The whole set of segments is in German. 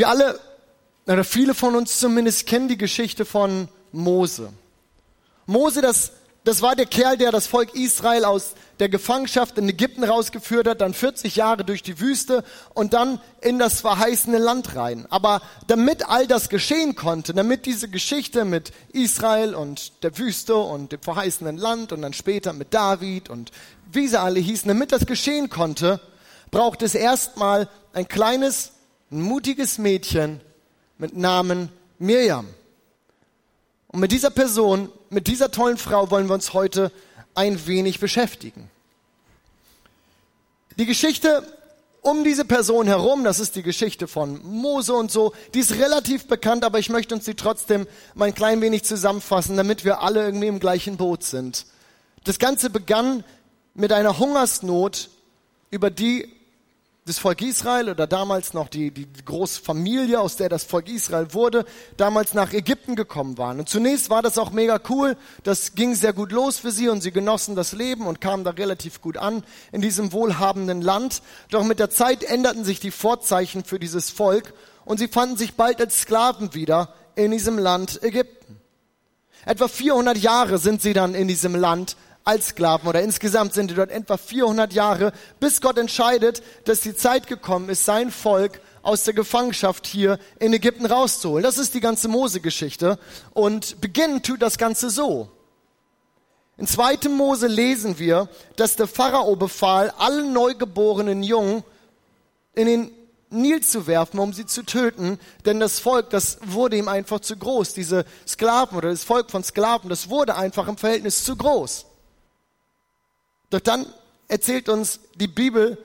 Wir alle, oder viele von uns zumindest, kennen die Geschichte von Mose. Mose, das, das war der Kerl, der das Volk Israel aus der Gefangenschaft in Ägypten rausgeführt hat, dann 40 Jahre durch die Wüste und dann in das verheißene Land rein. Aber damit all das geschehen konnte, damit diese Geschichte mit Israel und der Wüste und dem verheißenen Land und dann später mit David und wie sie alle hießen, damit das geschehen konnte, braucht es erstmal ein kleines, ein mutiges Mädchen mit Namen Mirjam. Und mit dieser Person, mit dieser tollen Frau wollen wir uns heute ein wenig beschäftigen. Die Geschichte um diese Person herum, das ist die Geschichte von Mose und so, die ist relativ bekannt, aber ich möchte uns sie trotzdem mal ein klein wenig zusammenfassen, damit wir alle irgendwie im gleichen Boot sind. Das Ganze begann mit einer Hungersnot, über die das Volk Israel oder damals noch die, die große Familie, aus der das Volk Israel wurde, damals nach Ägypten gekommen waren. Und zunächst war das auch mega cool. Das ging sehr gut los für sie und sie genossen das Leben und kamen da relativ gut an in diesem wohlhabenden Land. Doch mit der Zeit änderten sich die Vorzeichen für dieses Volk und sie fanden sich bald als Sklaven wieder in diesem Land Ägypten. Etwa 400 Jahre sind sie dann in diesem Land als Sklaven oder insgesamt sind die dort etwa 400 Jahre, bis Gott entscheidet, dass die Zeit gekommen ist, sein Volk aus der Gefangenschaft hier in Ägypten rauszuholen. Das ist die ganze Mose-Geschichte und beginnen tut das Ganze so. In 2. Mose lesen wir, dass der Pharao befahl, allen neugeborenen Jungen in den Nil zu werfen, um sie zu töten, denn das Volk, das wurde ihm einfach zu groß. Diese Sklaven oder das Volk von Sklaven, das wurde einfach im Verhältnis zu groß. Doch dann erzählt uns die Bibel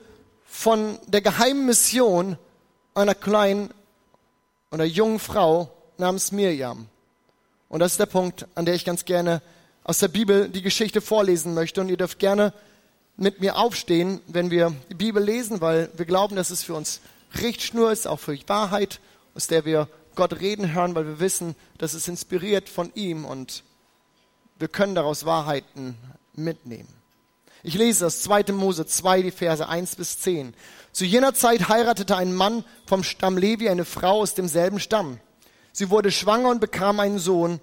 von der geheimen Mission einer kleinen oder jungen Frau namens Mirjam. Und das ist der Punkt, an der ich ganz gerne aus der Bibel die Geschichte vorlesen möchte. Und ihr dürft gerne mit mir aufstehen, wenn wir die Bibel lesen, weil wir glauben, dass es für uns Richtschnur ist, auch für Wahrheit, aus der wir Gott reden hören, weil wir wissen, dass es inspiriert von ihm und wir können daraus Wahrheiten mitnehmen. Ich lese das 2. Mose 2, die Verse 1 bis 10. Zu jener Zeit heiratete ein Mann vom Stamm Levi eine Frau aus demselben Stamm. Sie wurde schwanger und bekam einen Sohn.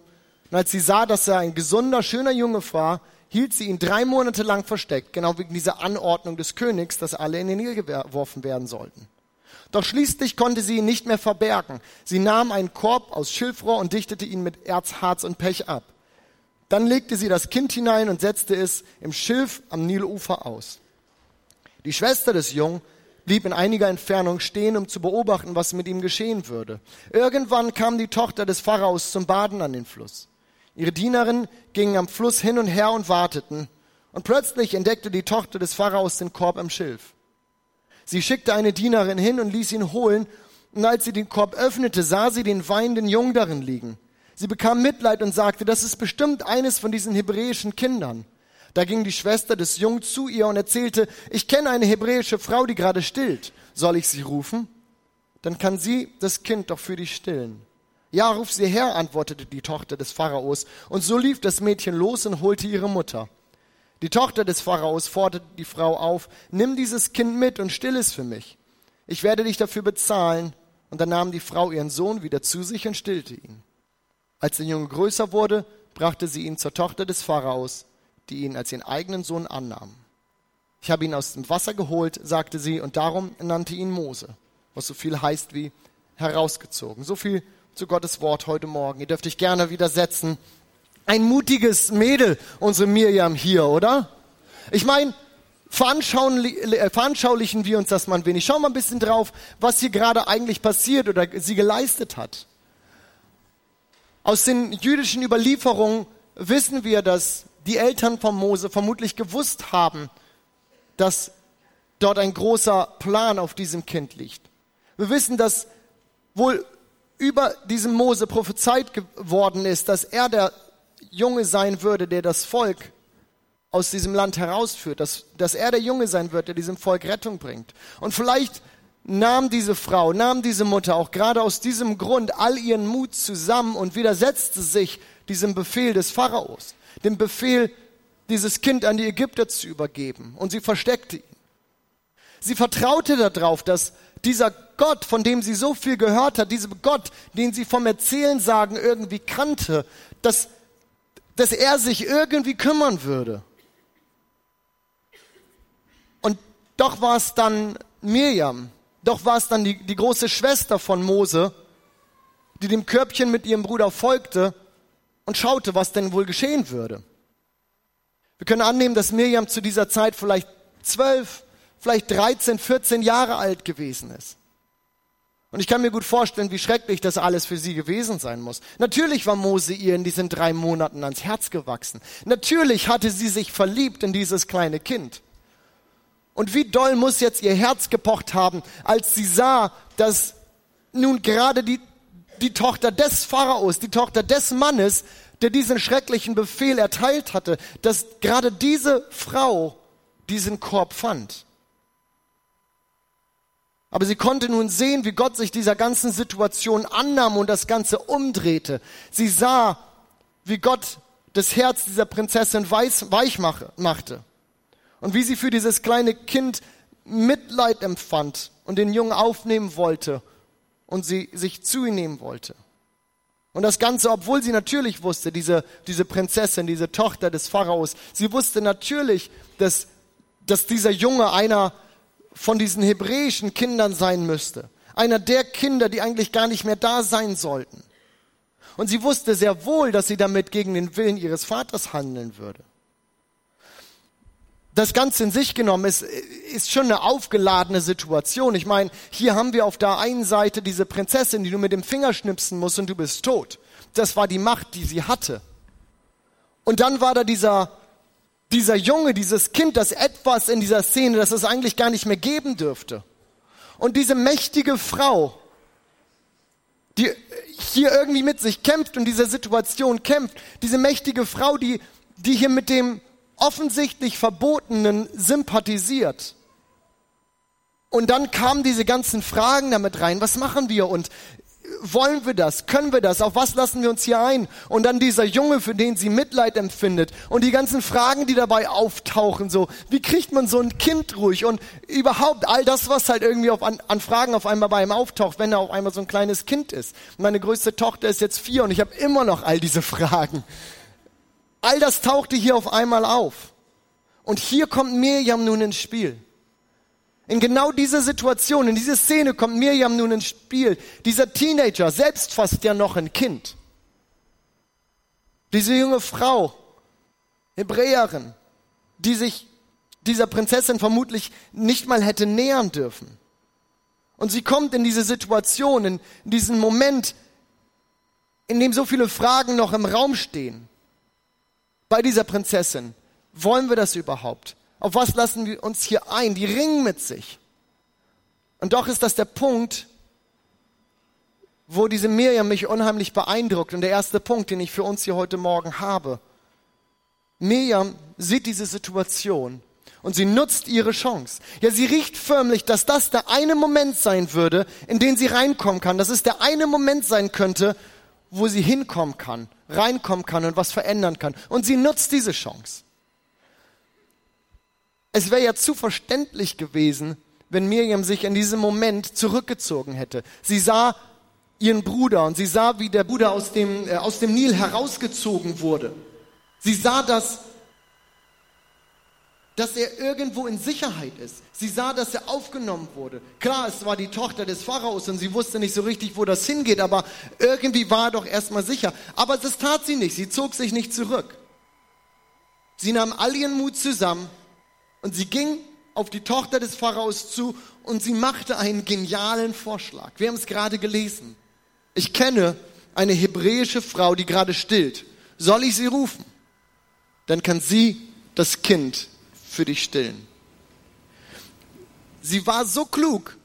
Und als sie sah, dass er ein gesunder, schöner Junge war, hielt sie ihn drei Monate lang versteckt, genau wegen dieser Anordnung des Königs, dass alle in den Nil geworfen werden sollten. Doch schließlich konnte sie ihn nicht mehr verbergen. Sie nahm einen Korb aus Schilfrohr und dichtete ihn mit Erz, Harz und Pech ab. Dann legte sie das Kind hinein und setzte es im Schilf am Nilufer aus. Die Schwester des Jungen blieb in einiger Entfernung stehen, um zu beobachten, was mit ihm geschehen würde. Irgendwann kam die Tochter des Pharaos zum Baden an den Fluss. Ihre Dienerinnen gingen am Fluss hin und her und warteten. Und plötzlich entdeckte die Tochter des Pharaos den Korb im Schilf. Sie schickte eine Dienerin hin und ließ ihn holen. Und als sie den Korb öffnete, sah sie den weinenden Jungen darin liegen. Sie bekam Mitleid und sagte, das ist bestimmt eines von diesen hebräischen Kindern. Da ging die Schwester des Jungen zu ihr und erzählte, ich kenne eine hebräische Frau, die gerade stillt. Soll ich sie rufen? Dann kann sie das Kind doch für dich stillen. Ja, ruf sie her, antwortete die Tochter des Pharaos. Und so lief das Mädchen los und holte ihre Mutter. Die Tochter des Pharaos forderte die Frau auf, nimm dieses Kind mit und still es für mich. Ich werde dich dafür bezahlen. Und dann nahm die Frau ihren Sohn wieder zu sich und stillte ihn. Als der Junge größer wurde, brachte sie ihn zur Tochter des Pharaos, die ihn als ihren eigenen Sohn annahm. Ich habe ihn aus dem Wasser geholt, sagte sie, und darum nannte ihn Mose, was so viel heißt wie herausgezogen. So viel zu Gottes Wort heute Morgen. Ihr dürft euch gerne widersetzen. Ein mutiges Mädel, unsere Mirjam hier, oder? Ich meine, veranschaulichen wir uns das mal ein wenig. Schauen wir ein bisschen drauf, was hier gerade eigentlich passiert oder sie geleistet hat. Aus den jüdischen Überlieferungen wissen wir, dass die Eltern von Mose vermutlich gewusst haben, dass dort ein großer Plan auf diesem Kind liegt. Wir wissen, dass wohl über diesem Mose prophezeit geworden ist, dass er der Junge sein würde, der das Volk aus diesem Land herausführt, dass, dass er der Junge sein wird, der diesem Volk Rettung bringt. Und vielleicht nahm diese Frau, nahm diese Mutter auch gerade aus diesem Grund all ihren Mut zusammen und widersetzte sich diesem Befehl des Pharaos, dem Befehl, dieses Kind an die Ägypter zu übergeben. Und sie versteckte ihn. Sie vertraute darauf, dass dieser Gott, von dem sie so viel gehört hat, dieser Gott, den sie vom Erzählen sagen irgendwie kannte, dass, dass er sich irgendwie kümmern würde. Und doch war es dann Mirjam, doch war es dann die, die große Schwester von Mose, die dem Körbchen mit ihrem Bruder folgte und schaute, was denn wohl geschehen würde. Wir können annehmen, dass Mirjam zu dieser Zeit vielleicht zwölf, vielleicht 13, 14 Jahre alt gewesen ist. Und ich kann mir gut vorstellen, wie schrecklich das alles für sie gewesen sein muss. Natürlich war Mose ihr in diesen drei Monaten ans Herz gewachsen. Natürlich hatte sie sich verliebt in dieses kleine Kind. Und wie doll muss jetzt ihr Herz gepocht haben, als sie sah, dass nun gerade die, die Tochter des Pharaos, die Tochter des Mannes, der diesen schrecklichen Befehl erteilt hatte, dass gerade diese Frau diesen Korb fand. Aber sie konnte nun sehen, wie Gott sich dieser ganzen Situation annahm und das Ganze umdrehte. Sie sah, wie Gott das Herz dieser Prinzessin weich machte und wie sie für dieses kleine Kind Mitleid empfand und den Jungen aufnehmen wollte und sie sich zu ihm nehmen wollte. Und das Ganze, obwohl sie natürlich wusste, diese, diese Prinzessin, diese Tochter des Pharaos, sie wusste natürlich, dass, dass dieser Junge einer von diesen hebräischen Kindern sein müsste. Einer der Kinder, die eigentlich gar nicht mehr da sein sollten. Und sie wusste sehr wohl, dass sie damit gegen den Willen ihres Vaters handeln würde. Das Ganze in sich genommen ist, ist schon eine aufgeladene Situation. Ich meine, hier haben wir auf der einen Seite diese Prinzessin, die du mit dem Finger schnipsen musst und du bist tot. Das war die Macht, die sie hatte. Und dann war da dieser dieser Junge, dieses Kind, das etwas in dieser Szene, das es eigentlich gar nicht mehr geben dürfte. Und diese mächtige Frau, die hier irgendwie mit sich kämpft und dieser Situation kämpft, diese mächtige Frau, die, die hier mit dem offensichtlich Verbotenen sympathisiert. Und dann kamen diese ganzen Fragen damit rein. Was machen wir? Und wollen wir das? Können wir das? Auf was lassen wir uns hier ein? Und dann dieser Junge, für den sie Mitleid empfindet und die ganzen Fragen, die dabei auftauchen, so, wie kriegt man so ein Kind ruhig und überhaupt all das, was halt irgendwie auf, an, an Fragen auf einmal bei ihm auftaucht, wenn er auf einmal so ein kleines Kind ist. Meine größte Tochter ist jetzt vier und ich habe immer noch all diese Fragen. All das tauchte hier auf einmal auf. Und hier kommt Mirjam nun ins Spiel. In genau diese Situation, in diese Szene kommt Mirjam nun ins Spiel. Dieser Teenager, selbst fast ja noch ein Kind. Diese junge Frau, Hebräerin, die sich dieser Prinzessin vermutlich nicht mal hätte nähern dürfen. Und sie kommt in diese Situation, in diesen Moment, in dem so viele Fragen noch im Raum stehen. Bei dieser Prinzessin. Wollen wir das überhaupt? Auf was lassen wir uns hier ein? Die ringen mit sich. Und doch ist das der Punkt, wo diese Miriam mich unheimlich beeindruckt. Und der erste Punkt, den ich für uns hier heute Morgen habe. Miriam sieht diese Situation und sie nutzt ihre Chance. Ja, sie riecht förmlich, dass das der eine Moment sein würde, in den sie reinkommen kann. Dass es der eine Moment sein könnte, wo sie hinkommen kann, reinkommen kann und was verändern kann. Und sie nutzt diese Chance. Es wäre ja zu verständlich gewesen, wenn Miriam sich in diesem Moment zurückgezogen hätte. Sie sah ihren Bruder und sie sah, wie der Bruder aus dem, äh, aus dem Nil herausgezogen wurde. Sie sah, dass, dass er irgendwo in Sicherheit ist. Sie sah, dass er aufgenommen wurde. Klar, es war die Tochter des Pharaos und sie wusste nicht so richtig, wo das hingeht, aber irgendwie war er doch erstmal sicher. Aber das tat sie nicht. Sie zog sich nicht zurück. Sie nahm all ihren Mut zusammen und sie ging auf die Tochter des Pharaos zu und sie machte einen genialen Vorschlag. Wir haben es gerade gelesen. Ich kenne eine hebräische Frau, die gerade stillt. Soll ich sie rufen? Dann kann sie das Kind für dich stillen. Sie war so klug,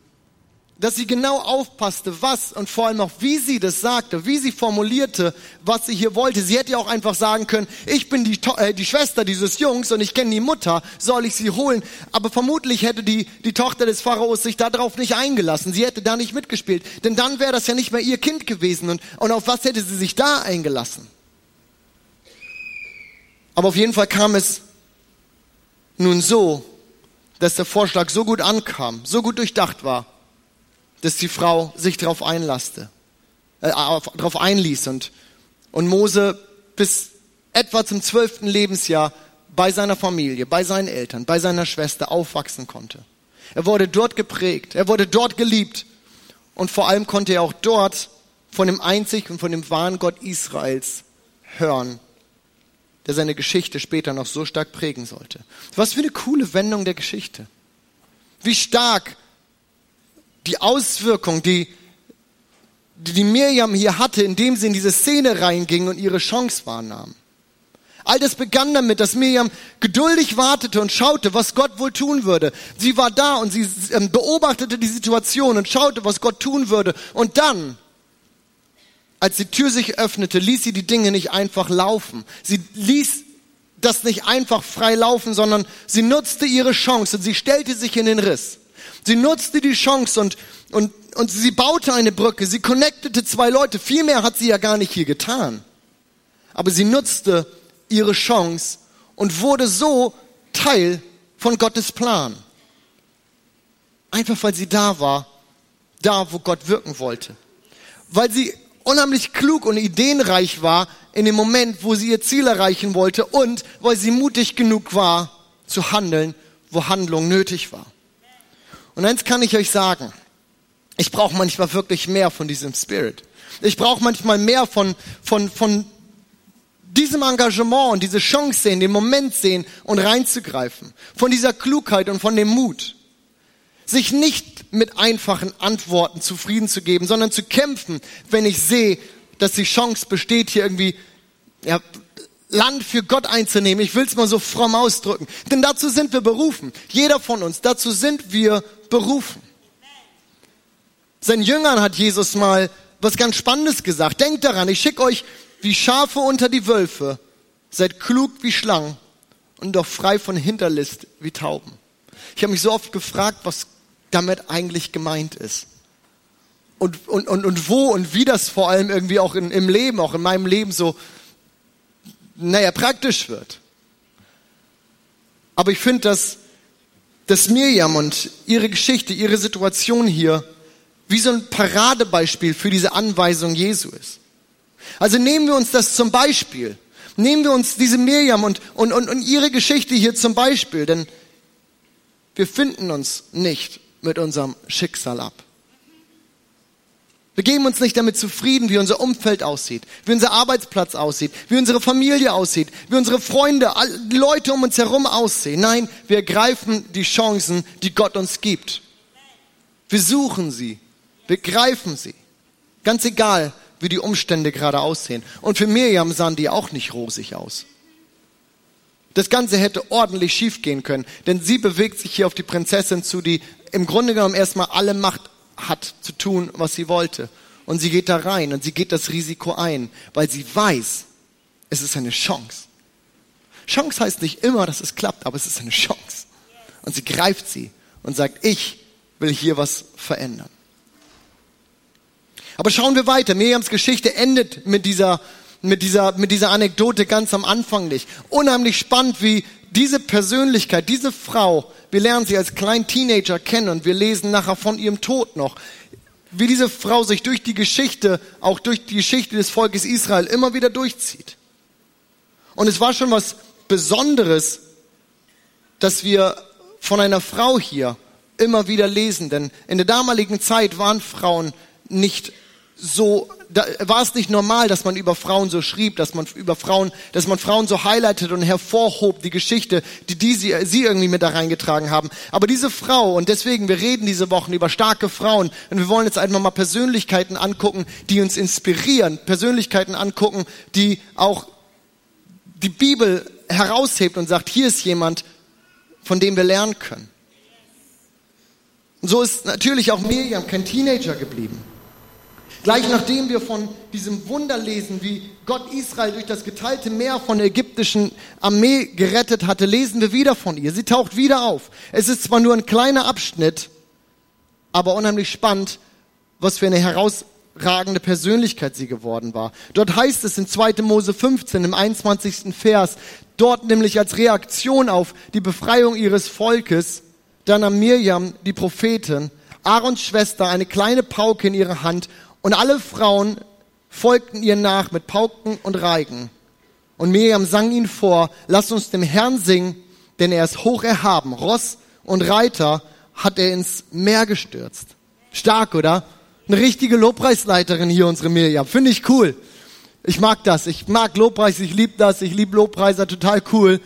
dass sie genau aufpasste, was und vor allem auch wie sie das sagte, wie sie formulierte, was sie hier wollte. Sie hätte ja auch einfach sagen können, ich bin die, äh, die Schwester dieses Jungs und ich kenne die Mutter, soll ich sie holen? Aber vermutlich hätte die, die Tochter des Pharaos sich darauf nicht eingelassen. Sie hätte da nicht mitgespielt. Denn dann wäre das ja nicht mehr ihr Kind gewesen. Und, und auf was hätte sie sich da eingelassen? Aber auf jeden Fall kam es nun so, dass der Vorschlag so gut ankam, so gut durchdacht war, dass die Frau sich darauf einlasste, äh, darauf einließ und, und Mose bis etwa zum zwölften Lebensjahr bei seiner Familie, bei seinen Eltern, bei seiner Schwester aufwachsen konnte. Er wurde dort geprägt, er wurde dort geliebt und vor allem konnte er auch dort von dem einzig und von dem wahren Gott Israels hören, der seine Geschichte später noch so stark prägen sollte. Was für eine coole Wendung der Geschichte. Wie stark die Auswirkung, die, die Miriam hier hatte, indem sie in diese Szene reinging und ihre Chance wahrnahm. All das begann damit, dass Miriam geduldig wartete und schaute, was Gott wohl tun würde. Sie war da und sie ähm, beobachtete die Situation und schaute, was Gott tun würde. Und dann, als die Tür sich öffnete, ließ sie die Dinge nicht einfach laufen. Sie ließ das nicht einfach frei laufen, sondern sie nutzte ihre Chance und sie stellte sich in den Riss. Sie nutzte die Chance und, und, und sie baute eine Brücke. Sie connectete zwei Leute. Viel mehr hat sie ja gar nicht hier getan. Aber sie nutzte ihre Chance und wurde so Teil von Gottes Plan. Einfach weil sie da war, da wo Gott wirken wollte. Weil sie unheimlich klug und ideenreich war in dem Moment, wo sie ihr Ziel erreichen wollte und weil sie mutig genug war zu handeln, wo Handlung nötig war. Und eins kann ich euch sagen, ich brauche manchmal wirklich mehr von diesem Spirit. Ich brauche manchmal mehr von, von, von diesem Engagement und diese Chance sehen, den Moment sehen und reinzugreifen. Von dieser Klugheit und von dem Mut. Sich nicht mit einfachen Antworten zufrieden zu geben, sondern zu kämpfen, wenn ich sehe, dass die Chance besteht, hier irgendwie ja, Land für Gott einzunehmen. Ich will es mal so fromm ausdrücken. Denn dazu sind wir berufen. Jeder von uns, dazu sind wir berufen. Seinen Jüngern hat Jesus mal was ganz Spannendes gesagt. Denkt daran, ich schicke euch wie Schafe unter die Wölfe, seid klug wie Schlangen und doch frei von Hinterlist wie Tauben. Ich habe mich so oft gefragt, was damit eigentlich gemeint ist. Und, und, und, und wo und wie das vor allem irgendwie auch in, im Leben, auch in meinem Leben so, naja, praktisch wird. Aber ich finde, dass, dass Mirjam und ihre Geschichte, ihre Situation hier wie so ein Paradebeispiel für diese Anweisung Jesu ist. Also nehmen wir uns das zum Beispiel. Nehmen wir uns diese Mirjam und, und, und, und ihre Geschichte hier zum Beispiel, denn wir finden uns nicht mit unserem Schicksal ab. Wir geben uns nicht damit zufrieden, wie unser Umfeld aussieht, wie unser Arbeitsplatz aussieht, wie unsere Familie aussieht, wie unsere Freunde, die Leute um uns herum aussehen. Nein, wir greifen die Chancen, die Gott uns gibt. Wir suchen sie, wir greifen sie. Ganz egal, wie die Umstände gerade aussehen. Und für Miriam sahen die auch nicht rosig aus. Das Ganze hätte ordentlich schiefgehen können, denn sie bewegt sich hier auf die Prinzessin zu, die im Grunde genommen erstmal alle Macht hat zu tun, was sie wollte. Und sie geht da rein und sie geht das Risiko ein, weil sie weiß, es ist eine Chance. Chance heißt nicht immer, dass es klappt, aber es ist eine Chance. Und sie greift sie und sagt, ich will hier was verändern. Aber schauen wir weiter. Miriams Geschichte endet mit dieser, mit dieser, mit dieser Anekdote ganz am Anfang nicht. Unheimlich spannend, wie diese Persönlichkeit, diese Frau, wir lernen sie als kleinen Teenager kennen und wir lesen nachher von ihrem Tod noch, wie diese Frau sich durch die Geschichte, auch durch die Geschichte des Volkes Israel immer wieder durchzieht. Und es war schon was Besonderes, dass wir von einer Frau hier immer wieder lesen, denn in der damaligen Zeit waren Frauen nicht so, da war es nicht normal, dass man über Frauen so schrieb, dass man über Frauen, dass man Frauen so highlightet und hervorhob, die Geschichte, die, die sie, sie irgendwie mit da reingetragen haben. Aber diese Frau, und deswegen, wir reden diese Wochen über starke Frauen, und wir wollen jetzt einfach mal Persönlichkeiten angucken, die uns inspirieren, Persönlichkeiten angucken, die auch die Bibel heraushebt und sagt, hier ist jemand, von dem wir lernen können. Und so ist natürlich auch Miriam kein Teenager geblieben. Gleich nachdem wir von diesem Wunder lesen, wie Gott Israel durch das geteilte Meer von der ägyptischen Armee gerettet hatte, lesen wir wieder von ihr. Sie taucht wieder auf. Es ist zwar nur ein kleiner Abschnitt, aber unheimlich spannend, was für eine herausragende Persönlichkeit sie geworden war. Dort heißt es in 2. Mose 15 im 21. Vers, dort nämlich als Reaktion auf die Befreiung ihres Volkes, dann nahm Mirjam, die Prophetin, Aarons Schwester eine kleine Pauke in ihrer Hand und alle Frauen folgten ihr nach mit Pauken und Reigen. Und Miriam sang ihn vor, lass uns dem Herrn singen, denn er ist hoch erhaben. Ross und Reiter hat er ins Meer gestürzt. Stark, oder? Eine richtige Lobpreisleiterin hier, unsere Miriam. Finde ich cool. Ich mag das. Ich mag Lobpreis. Ich liebe das. Ich liebe Lobpreiser. Total cool.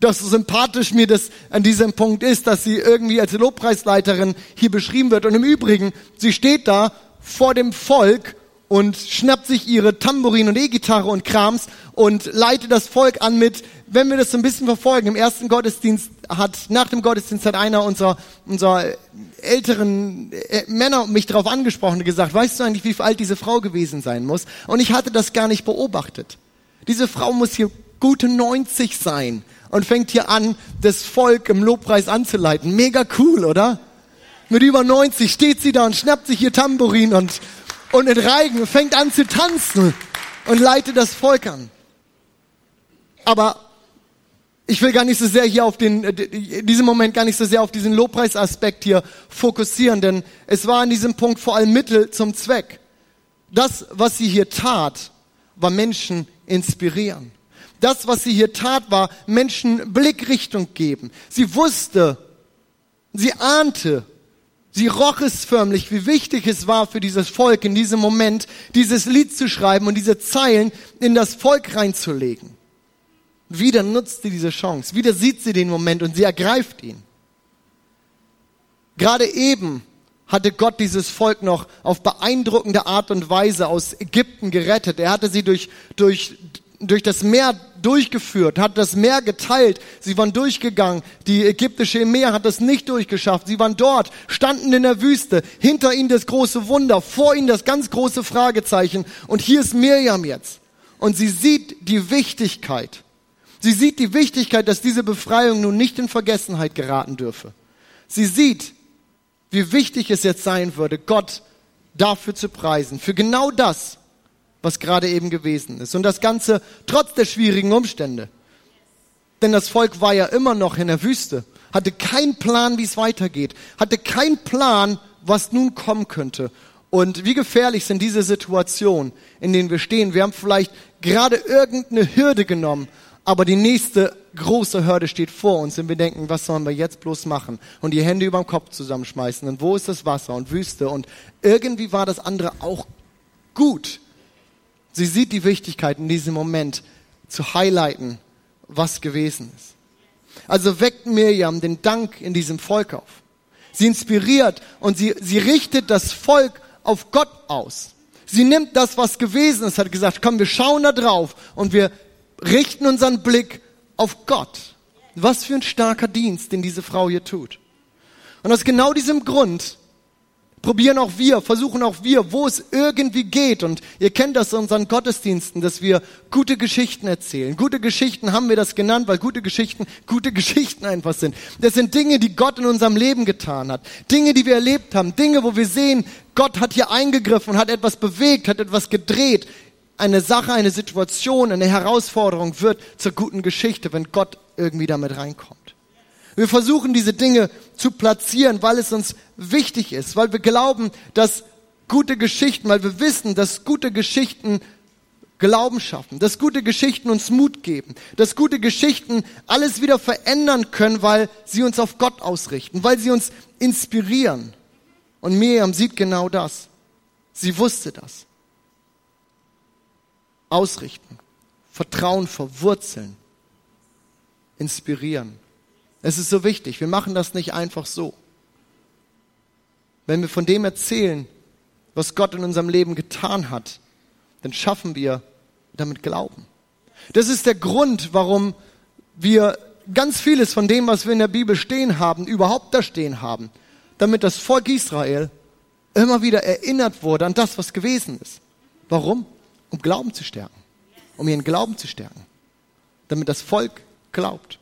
Dass so sympathisch mir das an diesem Punkt ist, dass sie irgendwie als Lobpreisleiterin hier beschrieben wird. Und im Übrigen, sie steht da vor dem Volk und schnappt sich ihre Tambourin und E-Gitarre und Krams und leitet das Volk an mit, wenn wir das so ein bisschen verfolgen, im ersten Gottesdienst hat, nach dem Gottesdienst hat einer unserer, unserer älteren äh, Männer mich darauf angesprochen und gesagt, weißt du eigentlich, wie alt diese Frau gewesen sein muss? Und ich hatte das gar nicht beobachtet. Diese Frau muss hier gute 90 sein und fängt hier an, das Volk im Lobpreis anzuleiten. Mega cool, oder? Mit über 90 steht sie da und schnappt sich ihr Tambourin und und in Reigen fängt an zu tanzen und leitet das Volk an. Aber ich will gar nicht so sehr hier auf den, äh, in diesem Moment gar nicht so sehr auf diesen Lobpreisaspekt hier fokussieren, denn es war in diesem Punkt vor allem Mittel zum Zweck. Das, was sie hier tat, war Menschen inspirieren. Das, was sie hier tat, war Menschen Blickrichtung geben. Sie wusste, sie ahnte, Sie roch es förmlich, wie wichtig es war für dieses Volk in diesem Moment, dieses Lied zu schreiben und diese Zeilen in das Volk reinzulegen. Wieder nutzt sie diese Chance, wieder sieht sie den Moment und sie ergreift ihn. Gerade eben hatte Gott dieses Volk noch auf beeindruckende Art und Weise aus Ägypten gerettet. Er hatte sie durch, durch durch das Meer durchgeführt, hat das Meer geteilt. Sie waren durchgegangen. Die ägyptische Meer hat das nicht durchgeschafft. Sie waren dort, standen in der Wüste. Hinter ihnen das große Wunder, vor ihnen das ganz große Fragezeichen. Und hier ist Mirjam jetzt. Und sie sieht die Wichtigkeit. Sie sieht die Wichtigkeit, dass diese Befreiung nun nicht in Vergessenheit geraten dürfe. Sie sieht, wie wichtig es jetzt sein würde, Gott dafür zu preisen. Für genau das, was gerade eben gewesen ist. Und das Ganze trotz der schwierigen Umstände. Denn das Volk war ja immer noch in der Wüste, hatte keinen Plan, wie es weitergeht, hatte keinen Plan, was nun kommen könnte. Und wie gefährlich sind diese Situationen, in denen wir stehen. Wir haben vielleicht gerade irgendeine Hürde genommen, aber die nächste große Hürde steht vor uns und wir denken, was sollen wir jetzt bloß machen? Und die Hände über dem Kopf zusammenschmeißen. Und wo ist das Wasser und Wüste? Und irgendwie war das andere auch gut. Sie sieht die Wichtigkeit in diesem Moment zu highlighten, was gewesen ist. Also weckt Mirjam den Dank in diesem Volk auf. Sie inspiriert und sie, sie richtet das Volk auf Gott aus. Sie nimmt das, was gewesen ist, hat gesagt, komm, wir schauen da drauf und wir richten unseren Blick auf Gott. Was für ein starker Dienst, den diese Frau hier tut. Und aus genau diesem Grund probieren auch wir, versuchen auch wir, wo es irgendwie geht. Und ihr kennt das in unseren Gottesdiensten, dass wir gute Geschichten erzählen. Gute Geschichten haben wir das genannt, weil gute Geschichten gute Geschichten einfach sind. Das sind Dinge, die Gott in unserem Leben getan hat. Dinge, die wir erlebt haben. Dinge, wo wir sehen, Gott hat hier eingegriffen und hat etwas bewegt, hat etwas gedreht. Eine Sache, eine Situation, eine Herausforderung wird zur guten Geschichte, wenn Gott irgendwie damit reinkommt. Wir versuchen diese Dinge zu platzieren, weil es uns wichtig ist, weil wir glauben, dass gute Geschichten, weil wir wissen, dass gute Geschichten Glauben schaffen, dass gute Geschichten uns Mut geben, dass gute Geschichten alles wieder verändern können, weil sie uns auf Gott ausrichten, weil sie uns inspirieren. Und Miriam sieht genau das. Sie wusste das. Ausrichten, Vertrauen verwurzeln, inspirieren. Es ist so wichtig. Wir machen das nicht einfach so. Wenn wir von dem erzählen, was Gott in unserem Leben getan hat, dann schaffen wir damit Glauben. Das ist der Grund, warum wir ganz vieles von dem, was wir in der Bibel stehen haben, überhaupt da stehen haben, damit das Volk Israel immer wieder erinnert wurde an das, was gewesen ist. Warum? Um Glauben zu stärken, um ihren Glauben zu stärken, damit das Volk glaubt.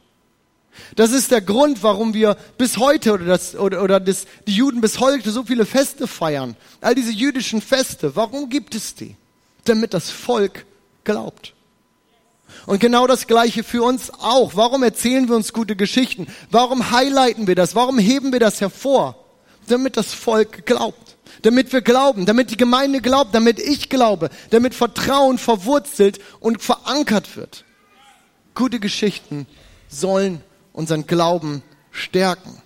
Das ist der Grund, warum wir bis heute oder, das, oder, oder das, die Juden bis heute so viele Feste feiern. All diese jüdischen Feste, warum gibt es die? Damit das Volk glaubt. Und genau das Gleiche für uns auch. Warum erzählen wir uns gute Geschichten? Warum highlighten wir das? Warum heben wir das hervor? Damit das Volk glaubt. Damit wir glauben, damit die Gemeinde glaubt, damit ich glaube, damit Vertrauen verwurzelt und verankert wird. Gute Geschichten sollen unseren Glauben stärken.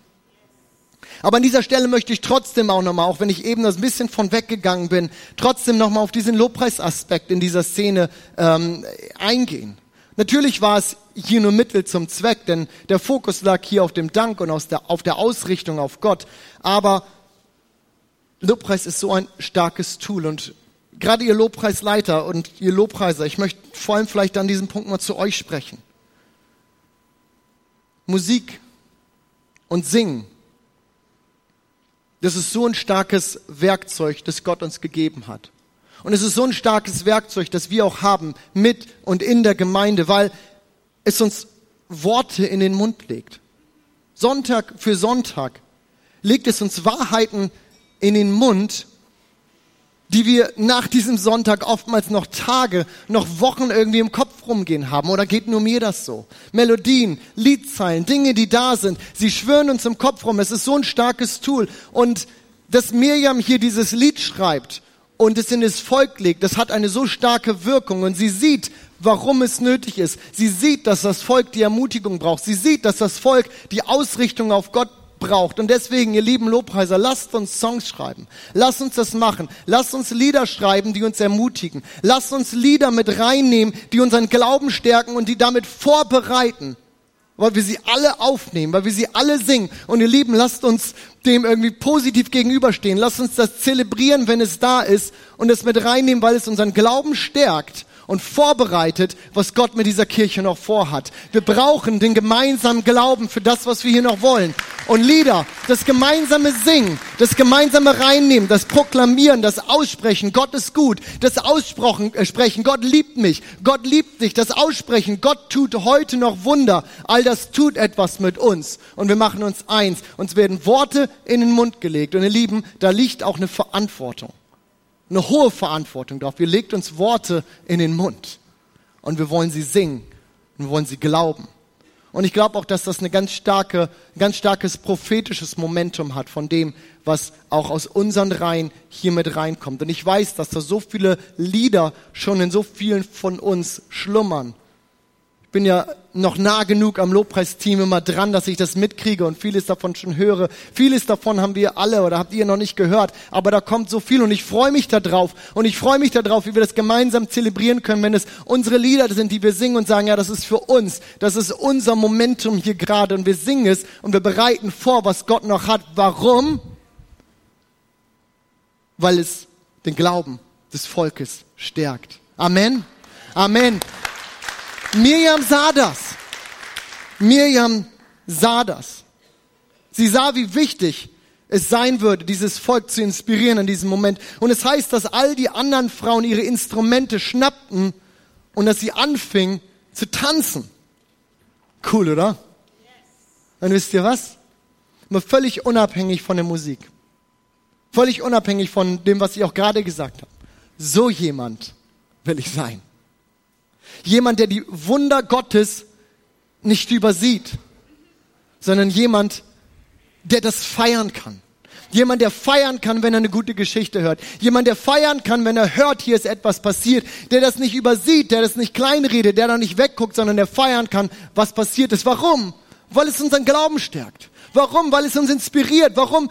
Aber an dieser Stelle möchte ich trotzdem auch nochmal, auch wenn ich eben das ein bisschen von weggegangen bin, trotzdem nochmal auf diesen Lobpreisaspekt in dieser Szene ähm, eingehen. Natürlich war es hier nur Mittel zum Zweck, denn der Fokus lag hier auf dem Dank und aus der, auf der Ausrichtung auf Gott. Aber Lobpreis ist so ein starkes Tool und gerade ihr Lobpreisleiter und ihr Lobpreiser, ich möchte vor allem vielleicht an diesem Punkt mal zu euch sprechen. Musik und Singen das ist so ein starkes Werkzeug, das Gott uns gegeben hat. Und es ist so ein starkes Werkzeug, das wir auch haben mit und in der Gemeinde, weil es uns Worte in den Mund legt. Sonntag für Sonntag legt es uns Wahrheiten in den Mund, die wir nach diesem Sonntag oftmals noch Tage, noch Wochen irgendwie im Kopf rumgehen haben. Oder geht nur mir das so? Melodien, Liedzeilen, Dinge, die da sind, sie schwören uns im Kopf rum. Es ist so ein starkes Tool. Und dass Mirjam hier dieses Lied schreibt und es in das Volk legt, das hat eine so starke Wirkung. Und sie sieht, warum es nötig ist. Sie sieht, dass das Volk die Ermutigung braucht. Sie sieht, dass das Volk die Ausrichtung auf Gott braucht. Und deswegen, ihr lieben Lobpreiser, lasst uns Songs schreiben. Lasst uns das machen. Lasst uns Lieder schreiben, die uns ermutigen. Lasst uns Lieder mit reinnehmen, die unseren Glauben stärken und die damit vorbereiten. Weil wir sie alle aufnehmen, weil wir sie alle singen. Und ihr Lieben, lasst uns dem irgendwie positiv gegenüberstehen. Lasst uns das zelebrieren, wenn es da ist und es mit reinnehmen, weil es unseren Glauben stärkt und vorbereitet, was Gott mit dieser Kirche noch vorhat. Wir brauchen den gemeinsamen Glauben für das, was wir hier noch wollen. Und Lieder, das gemeinsame Singen, das gemeinsame Reinnehmen, das Proklamieren, das Aussprechen, Gott ist gut, das Aussprechen, äh, Gott liebt mich, Gott liebt dich, das Aussprechen, Gott tut heute noch Wunder. All das tut etwas mit uns. Und wir machen uns eins. Uns werden Worte in den Mund gelegt. Und ihr Lieben, da liegt auch eine Verantwortung eine hohe Verantwortung drauf. Wir legt uns Worte in den Mund und wir wollen sie singen und wir wollen sie glauben. Und ich glaube auch, dass das eine ganz starke, ganz starkes prophetisches Momentum hat von dem, was auch aus unseren Reihen hier mit reinkommt. Und ich weiß, dass da so viele Lieder schon in so vielen von uns schlummern bin ja noch nah genug am Lobpreisteam immer dran, dass ich das mitkriege und vieles davon schon höre. Vieles davon haben wir alle oder habt ihr noch nicht gehört, aber da kommt so viel und ich freue mich darauf und ich freue mich darauf, wie wir das gemeinsam zelebrieren können, wenn es unsere Lieder sind, die wir singen und sagen, ja, das ist für uns, das ist unser Momentum hier gerade und wir singen es und wir bereiten vor, was Gott noch hat. Warum? Weil es den Glauben des Volkes stärkt. Amen. Amen. Mirjam sah das. Mirjam sah das. Sie sah, wie wichtig es sein würde, dieses Volk zu inspirieren in diesem Moment. Und es heißt, dass all die anderen Frauen ihre Instrumente schnappten und dass sie anfingen zu tanzen. Cool, oder? Dann wisst ihr was? Mal völlig unabhängig von der Musik. Völlig unabhängig von dem, was ich auch gerade gesagt habe. So jemand will ich sein. Jemand, der die Wunder Gottes nicht übersieht, sondern jemand, der das feiern kann. Jemand, der feiern kann, wenn er eine gute Geschichte hört. Jemand, der feiern kann, wenn er hört, hier ist etwas passiert. Der das nicht übersieht, der das nicht kleinredet, der da nicht wegguckt, sondern der feiern kann, was passiert ist. Warum? Weil es unseren Glauben stärkt. Warum? Weil es uns inspiriert. Warum?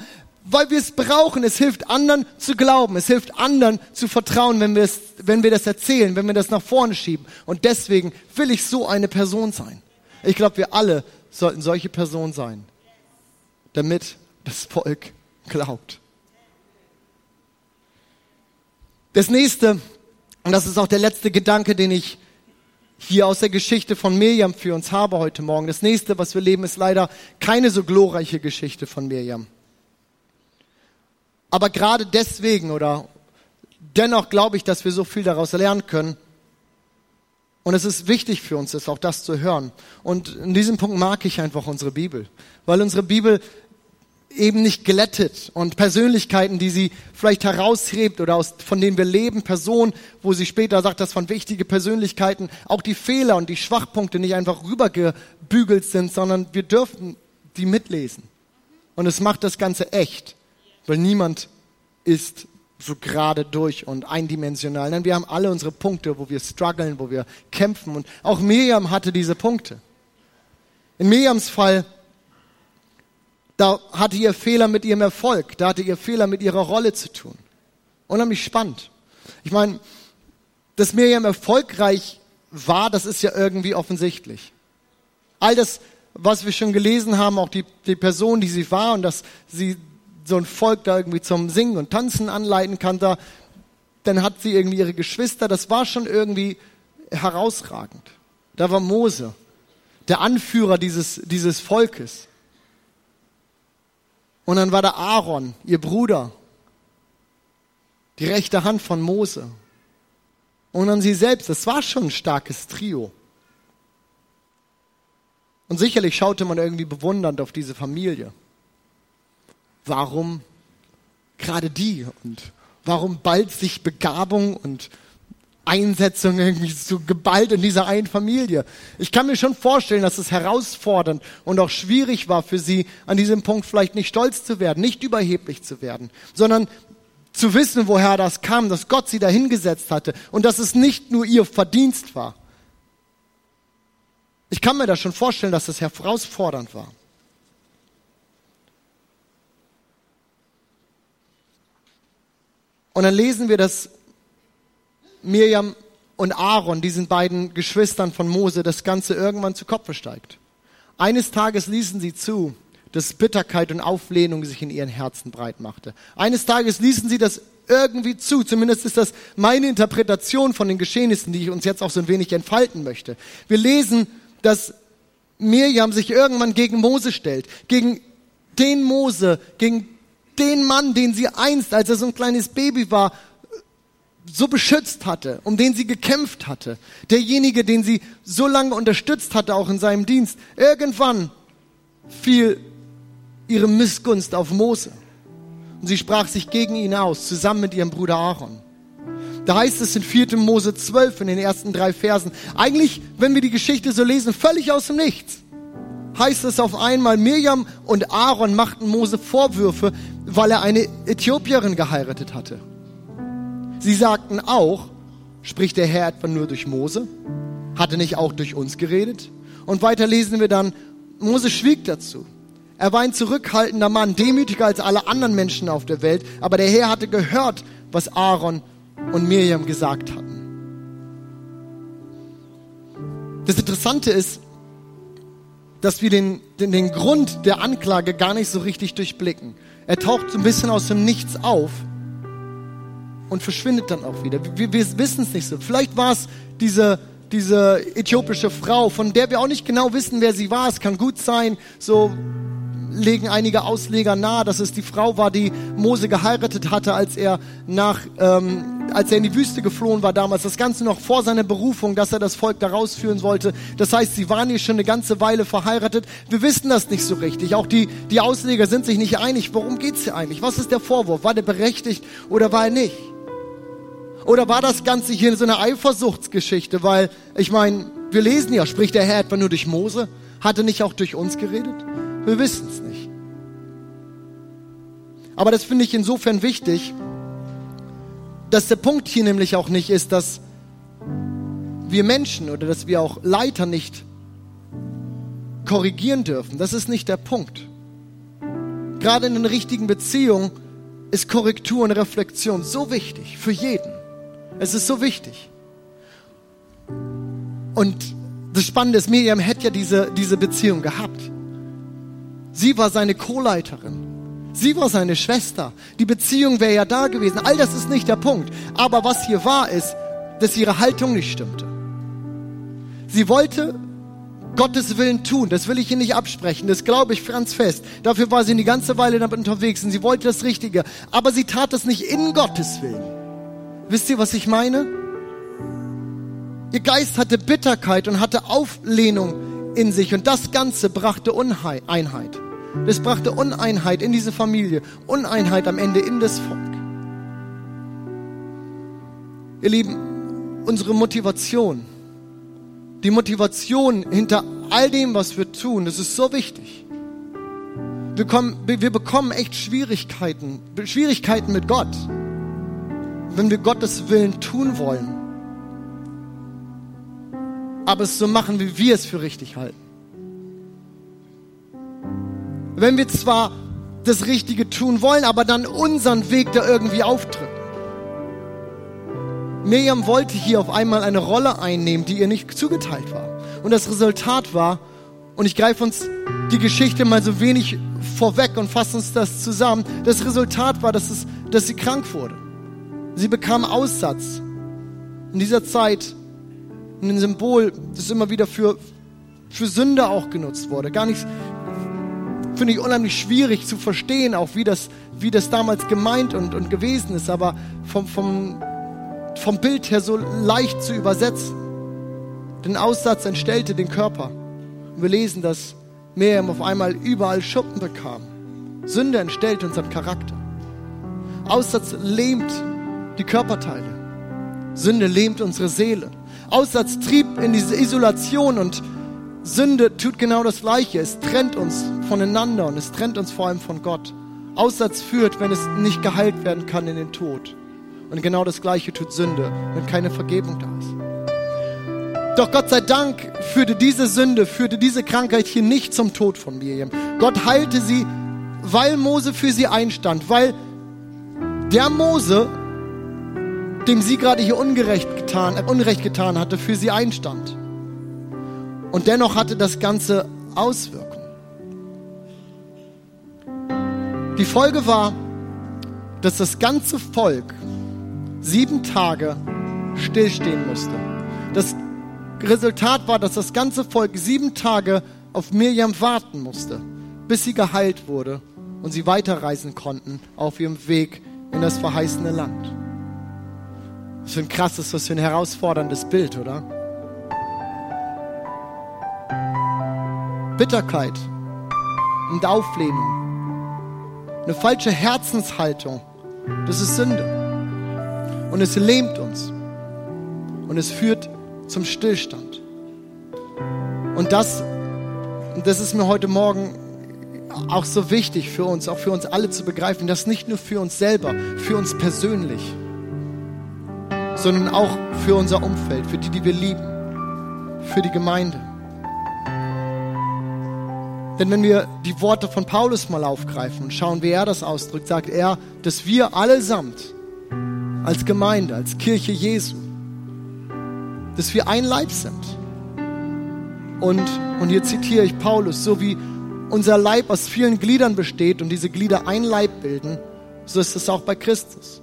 Weil wir es brauchen. Es hilft anderen zu glauben. Es hilft anderen zu vertrauen, wenn wir, es, wenn wir das erzählen, wenn wir das nach vorne schieben. Und deswegen will ich so eine Person sein. Ich glaube, wir alle sollten solche Personen sein, damit das Volk glaubt. Das nächste, und das ist auch der letzte Gedanke, den ich hier aus der Geschichte von Mirjam für uns habe heute Morgen. Das nächste, was wir leben, ist leider keine so glorreiche Geschichte von Mirjam. Aber gerade deswegen oder dennoch glaube ich, dass wir so viel daraus lernen können. Und es ist wichtig für uns, ist auch das zu hören. Und in diesem Punkt mag ich einfach unsere Bibel, weil unsere Bibel eben nicht glättet und Persönlichkeiten, die sie vielleicht heraushebt oder aus, von denen wir leben, Personen, wo sie später sagt, dass von wichtige Persönlichkeiten auch die Fehler und die Schwachpunkte nicht einfach rübergebügelt sind, sondern wir dürfen die mitlesen. Und es macht das Ganze echt. Weil niemand ist so gerade durch und eindimensional. Nein, wir haben alle unsere Punkte, wo wir strugglen, wo wir kämpfen. Und auch Miriam hatte diese Punkte. In Miriams Fall, da hatte ihr Fehler mit ihrem Erfolg, da hatte ihr Fehler mit ihrer Rolle zu tun. Unheimlich spannend. Ich meine, dass Miriam erfolgreich war, das ist ja irgendwie offensichtlich. All das, was wir schon gelesen haben, auch die, die Person, die sie war und dass sie so ein Volk da irgendwie zum Singen und Tanzen anleiten kann, da, dann hat sie irgendwie ihre Geschwister, das war schon irgendwie herausragend. Da war Mose, der Anführer dieses, dieses Volkes. Und dann war da Aaron, ihr Bruder, die rechte Hand von Mose. Und dann sie selbst, das war schon ein starkes Trio. Und sicherlich schaute man irgendwie bewundernd auf diese Familie. Warum gerade die? Und warum ballt sich Begabung und Einsetzung irgendwie so geballt in dieser einen Familie? Ich kann mir schon vorstellen, dass es herausfordernd und auch schwierig war für sie, an diesem Punkt vielleicht nicht stolz zu werden, nicht überheblich zu werden, sondern zu wissen, woher das kam, dass Gott sie dahingesetzt hatte und dass es nicht nur ihr Verdienst war. Ich kann mir das schon vorstellen, dass das herausfordernd war. Und dann lesen wir, dass Mirjam und Aaron, diesen beiden Geschwistern von Mose, das Ganze irgendwann zu Kopf steigt. Eines Tages ließen sie zu, dass Bitterkeit und Auflehnung sich in ihren Herzen breit machte. Eines Tages ließen sie das irgendwie zu. Zumindest ist das meine Interpretation von den Geschehnissen, die ich uns jetzt auch so ein wenig entfalten möchte. Wir lesen, dass Mirjam sich irgendwann gegen Mose stellt, gegen den Mose, gegen den Mann, den sie einst, als er so ein kleines Baby war, so beschützt hatte, um den sie gekämpft hatte, derjenige, den sie so lange unterstützt hatte, auch in seinem Dienst. Irgendwann fiel ihre Missgunst auf Mose. Und sie sprach sich gegen ihn aus, zusammen mit ihrem Bruder Aaron. Da heißt es in 4. Mose 12 in den ersten drei Versen. Eigentlich, wenn wir die Geschichte so lesen, völlig aus dem Nichts. Heißt es auf einmal, Mirjam und Aaron machten Mose Vorwürfe, weil er eine Äthiopierin geheiratet hatte. Sie sagten auch, spricht der Herr etwa nur durch Mose? Hatte nicht auch durch uns geredet? Und weiter lesen wir dann, Mose schwieg dazu. Er war ein zurückhaltender Mann, demütiger als alle anderen Menschen auf der Welt, aber der Herr hatte gehört, was Aaron und Miriam gesagt hatten. Das Interessante ist, dass wir den, den, den Grund der Anklage gar nicht so richtig durchblicken. Er taucht so ein bisschen aus dem Nichts auf und verschwindet dann auch wieder. Wir, wir wissen es nicht so. Vielleicht war es diese, diese äthiopische Frau, von der wir auch nicht genau wissen, wer sie war. Es kann gut sein, so legen einige Ausleger nahe, dass es die Frau war, die Mose geheiratet hatte, als er nach, ähm, als er in die Wüste geflohen war damals. Das Ganze noch vor seiner Berufung, dass er das Volk da rausführen wollte. Das heißt, sie waren hier schon eine ganze Weile verheiratet. Wir wissen das nicht so richtig. Auch die, die Ausleger sind sich nicht einig. Worum geht's hier eigentlich? Was ist der Vorwurf? War der berechtigt oder war er nicht? Oder war das Ganze hier so eine Eifersuchtsgeschichte? Weil, ich meine, wir lesen ja, spricht der Herr etwa nur durch Mose? Hat er nicht auch durch uns geredet? Wir wissen es nicht. Aber das finde ich insofern wichtig, dass der Punkt hier nämlich auch nicht ist, dass wir Menschen oder dass wir auch Leiter nicht korrigieren dürfen. Das ist nicht der Punkt. Gerade in den richtigen Beziehungen ist Korrektur und Reflexion so wichtig für jeden. Es ist so wichtig. Und das Spannende ist, Miriam hätte ja diese, diese Beziehung gehabt. Sie war seine Co-Leiterin. Sie war seine Schwester. Die Beziehung wäre ja da gewesen. All das ist nicht der Punkt. Aber was hier war, ist, dass ihre Haltung nicht stimmte. Sie wollte Gottes Willen tun. Das will ich Ihnen nicht absprechen. Das glaube ich ganz fest. Dafür war sie eine ganze Weile damit unterwegs und sie wollte das Richtige. Aber sie tat es nicht in Gottes Willen. Wisst ihr, was ich meine? Ihr Geist hatte Bitterkeit und hatte Auflehnung in sich und das Ganze brachte Uneinheit. Das brachte Uneinheit in diese Familie, Uneinheit am Ende in das Volk. Ihr Lieben, unsere Motivation, die Motivation hinter all dem, was wir tun, das ist so wichtig. wir, kommen, wir bekommen echt Schwierigkeiten, Schwierigkeiten mit Gott, wenn wir Gottes Willen tun wollen. Aber es so machen, wie wir es für richtig halten. Wenn wir zwar das Richtige tun wollen, aber dann unseren Weg da irgendwie auftritt. Miriam wollte hier auf einmal eine Rolle einnehmen, die ihr nicht zugeteilt war. Und das Resultat war, und ich greife uns die Geschichte mal so wenig vorweg und fasse uns das zusammen. Das Resultat war, dass, es, dass sie krank wurde. Sie bekam Aussatz. In dieser Zeit ein Symbol, das immer wieder für, für Sünde auch genutzt wurde. Gar nicht, finde ich unheimlich schwierig zu verstehen, auch wie das, wie das damals gemeint und, und gewesen ist, aber vom, vom, vom Bild her so leicht zu übersetzen. Den Aussatz entstellte den Körper. Und wir lesen, dass Miriam auf einmal überall Schuppen bekam. Sünde entstellt unseren Charakter. Aussatz lähmt die Körperteile. Sünde lähmt unsere Seele. Aussatz trieb in diese Isolation und Sünde tut genau das Gleiche. Es trennt uns voneinander und es trennt uns vor allem von Gott. Aussatz führt, wenn es nicht geheilt werden kann, in den Tod. Und genau das Gleiche tut Sünde, wenn keine Vergebung da ist. Doch Gott sei Dank führte diese Sünde, führte diese Krankheit hier nicht zum Tod von Miriam. Gott heilte sie, weil Mose für sie einstand, weil der Mose, dem sie gerade hier ungerecht getan, äh, Unrecht getan hatte, für sie einstand. Und dennoch hatte das Ganze Auswirkungen. Die Folge war, dass das ganze Volk sieben Tage stillstehen musste. Das Resultat war, dass das ganze Volk sieben Tage auf Mirjam warten musste, bis sie geheilt wurde und sie weiterreisen konnten auf ihrem Weg in das verheißene Land. Was für ein krasses, was für ein herausforderndes Bild, oder? Bitterkeit und Auflehnung, eine falsche Herzenshaltung, das ist Sünde. Und es lähmt uns. Und es führt zum Stillstand. Und das, das ist mir heute Morgen auch so wichtig für uns, auch für uns alle zu begreifen, dass nicht nur für uns selber, für uns persönlich, sondern auch für unser Umfeld, für die, die wir lieben, für die Gemeinde. Denn wenn wir die Worte von Paulus mal aufgreifen und schauen, wie er das ausdrückt, sagt er, dass wir allesamt als Gemeinde, als Kirche Jesu, dass wir ein Leib sind. Und, und hier zitiere ich Paulus, so wie unser Leib aus vielen Gliedern besteht und diese Glieder ein Leib bilden, so ist es auch bei Christus.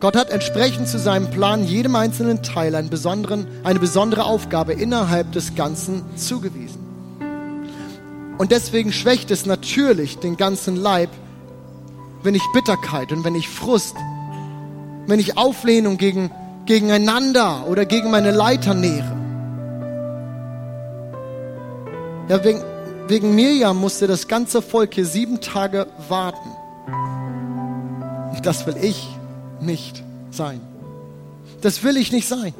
Gott hat entsprechend zu seinem Plan jedem einzelnen Teil einen besonderen, eine besondere Aufgabe innerhalb des Ganzen zugewiesen. Und deswegen schwächt es natürlich den ganzen Leib, wenn ich Bitterkeit und wenn ich Frust wenn ich Auflehnung gegen, gegeneinander oder gegen meine Leiter nähere. Ja, wegen, wegen Mirjam musste das ganze Volk hier sieben Tage warten. Das will ich nicht sein. Das will ich nicht sein.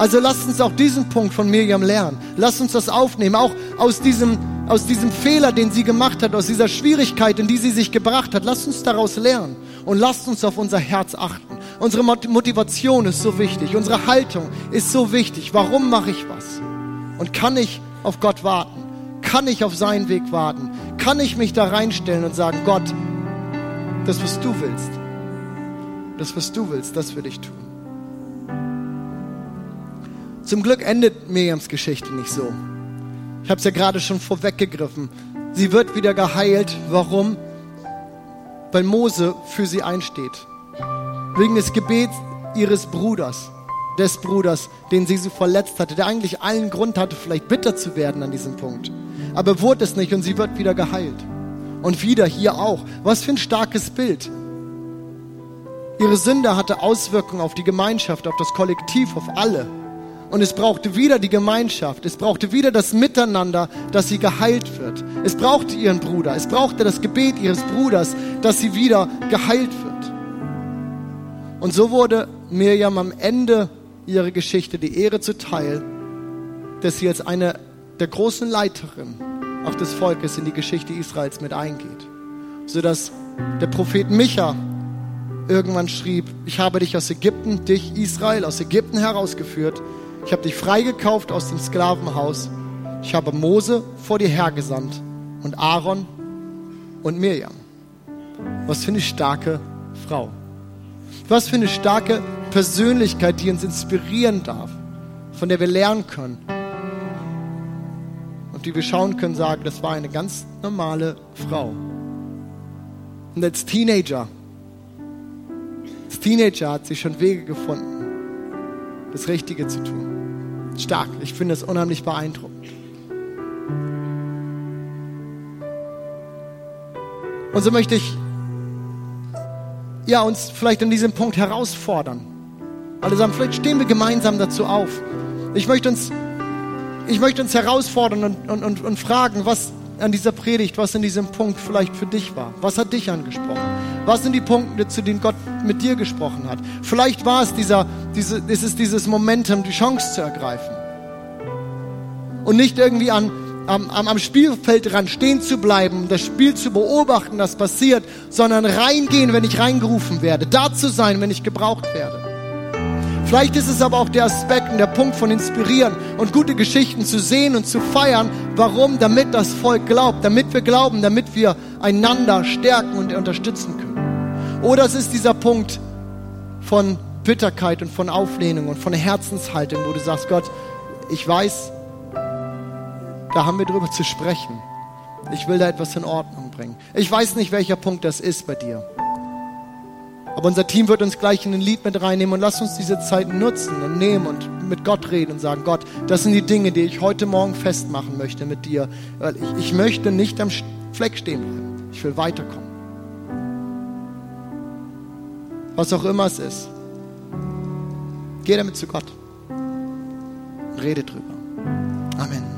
Also lasst uns auch diesen Punkt von Mirjam lernen. Lasst uns das aufnehmen, auch aus diesem, aus diesem Fehler, den sie gemacht hat, aus dieser Schwierigkeit, in die sie sich gebracht hat. Lasst uns daraus lernen und lasst uns auf unser Herz achten. Unsere Motivation ist so wichtig, unsere Haltung ist so wichtig. Warum mache ich was? Und kann ich auf Gott warten? Kann ich auf seinen Weg warten? Kann ich mich da reinstellen und sagen, Gott, das, was du willst, das, was du willst, das will ich tun. Zum Glück endet Miriams Geschichte nicht so. Ich habe es ja gerade schon vorweggegriffen. Sie wird wieder geheilt. Warum? weil Mose für sie einsteht. Wegen des Gebets ihres Bruders, des Bruders, den sie so verletzt hatte, der eigentlich allen Grund hatte, vielleicht bitter zu werden an diesem Punkt. Aber wurde es nicht und sie wird wieder geheilt. Und wieder hier auch. Was für ein starkes Bild. Ihre Sünde hatte Auswirkungen auf die Gemeinschaft, auf das Kollektiv, auf alle. Und es brauchte wieder die Gemeinschaft. Es brauchte wieder das Miteinander, dass sie geheilt wird. Es brauchte ihren Bruder. Es brauchte das Gebet ihres Bruders, dass sie wieder geheilt wird. Und so wurde Mirjam am Ende ihrer Geschichte die Ehre zuteil, dass sie als eine der großen Leiterinnen auch des Volkes in die Geschichte Israels mit eingeht. Sodass der Prophet Micha irgendwann schrieb, ich habe dich aus Ägypten, dich Israel, aus Ägypten herausgeführt. Ich habe dich freigekauft aus dem Sklavenhaus. Ich habe Mose vor dir hergesandt und Aaron und Mirjam. Was für eine starke Frau. Was für eine starke Persönlichkeit, die uns inspirieren darf, von der wir lernen können. Und die wir schauen können, sagen, das war eine ganz normale Frau. Und als Teenager als Teenager hat sie schon Wege gefunden, das Richtige zu tun. Stark. Ich finde es unheimlich beeindruckend. Und so möchte ich ja, uns vielleicht an diesem Punkt herausfordern. Alle sagen, vielleicht stehen wir gemeinsam dazu auf. Ich möchte uns, ich möchte uns herausfordern und, und, und, und fragen, was an dieser Predigt, was in diesem Punkt vielleicht für dich war. Was hat dich angesprochen? Was sind die Punkte, zu denen Gott mit dir gesprochen hat? Vielleicht war es dieser, diese, ist es dieses Momentum, die Chance zu ergreifen. Und nicht irgendwie am, am, am Spielfeldrand stehen zu bleiben, das Spiel zu beobachten, das passiert, sondern reingehen, wenn ich reingerufen werde, da zu sein, wenn ich gebraucht werde. Vielleicht ist es aber auch der Aspekt und der Punkt von inspirieren und gute Geschichten zu sehen und zu feiern. Warum? Damit das Volk glaubt, damit wir glauben, damit wir einander stärken und unterstützen können. Oder es ist dieser Punkt von Bitterkeit und von Auflehnung und von Herzenshaltung, wo du sagst, Gott, ich weiß, da haben wir drüber zu sprechen. Ich will da etwas in Ordnung bringen. Ich weiß nicht, welcher Punkt das ist bei dir. Aber unser Team wird uns gleich in ein Lied mit reinnehmen und lass uns diese Zeit nutzen und nehmen und mit Gott reden und sagen, Gott, das sind die Dinge, die ich heute Morgen festmachen möchte mit dir. Weil ich, ich möchte nicht am Fleck stehen bleiben. Ich will weiterkommen. Was auch immer es ist. Geh damit zu Gott. Rede drüber. Amen.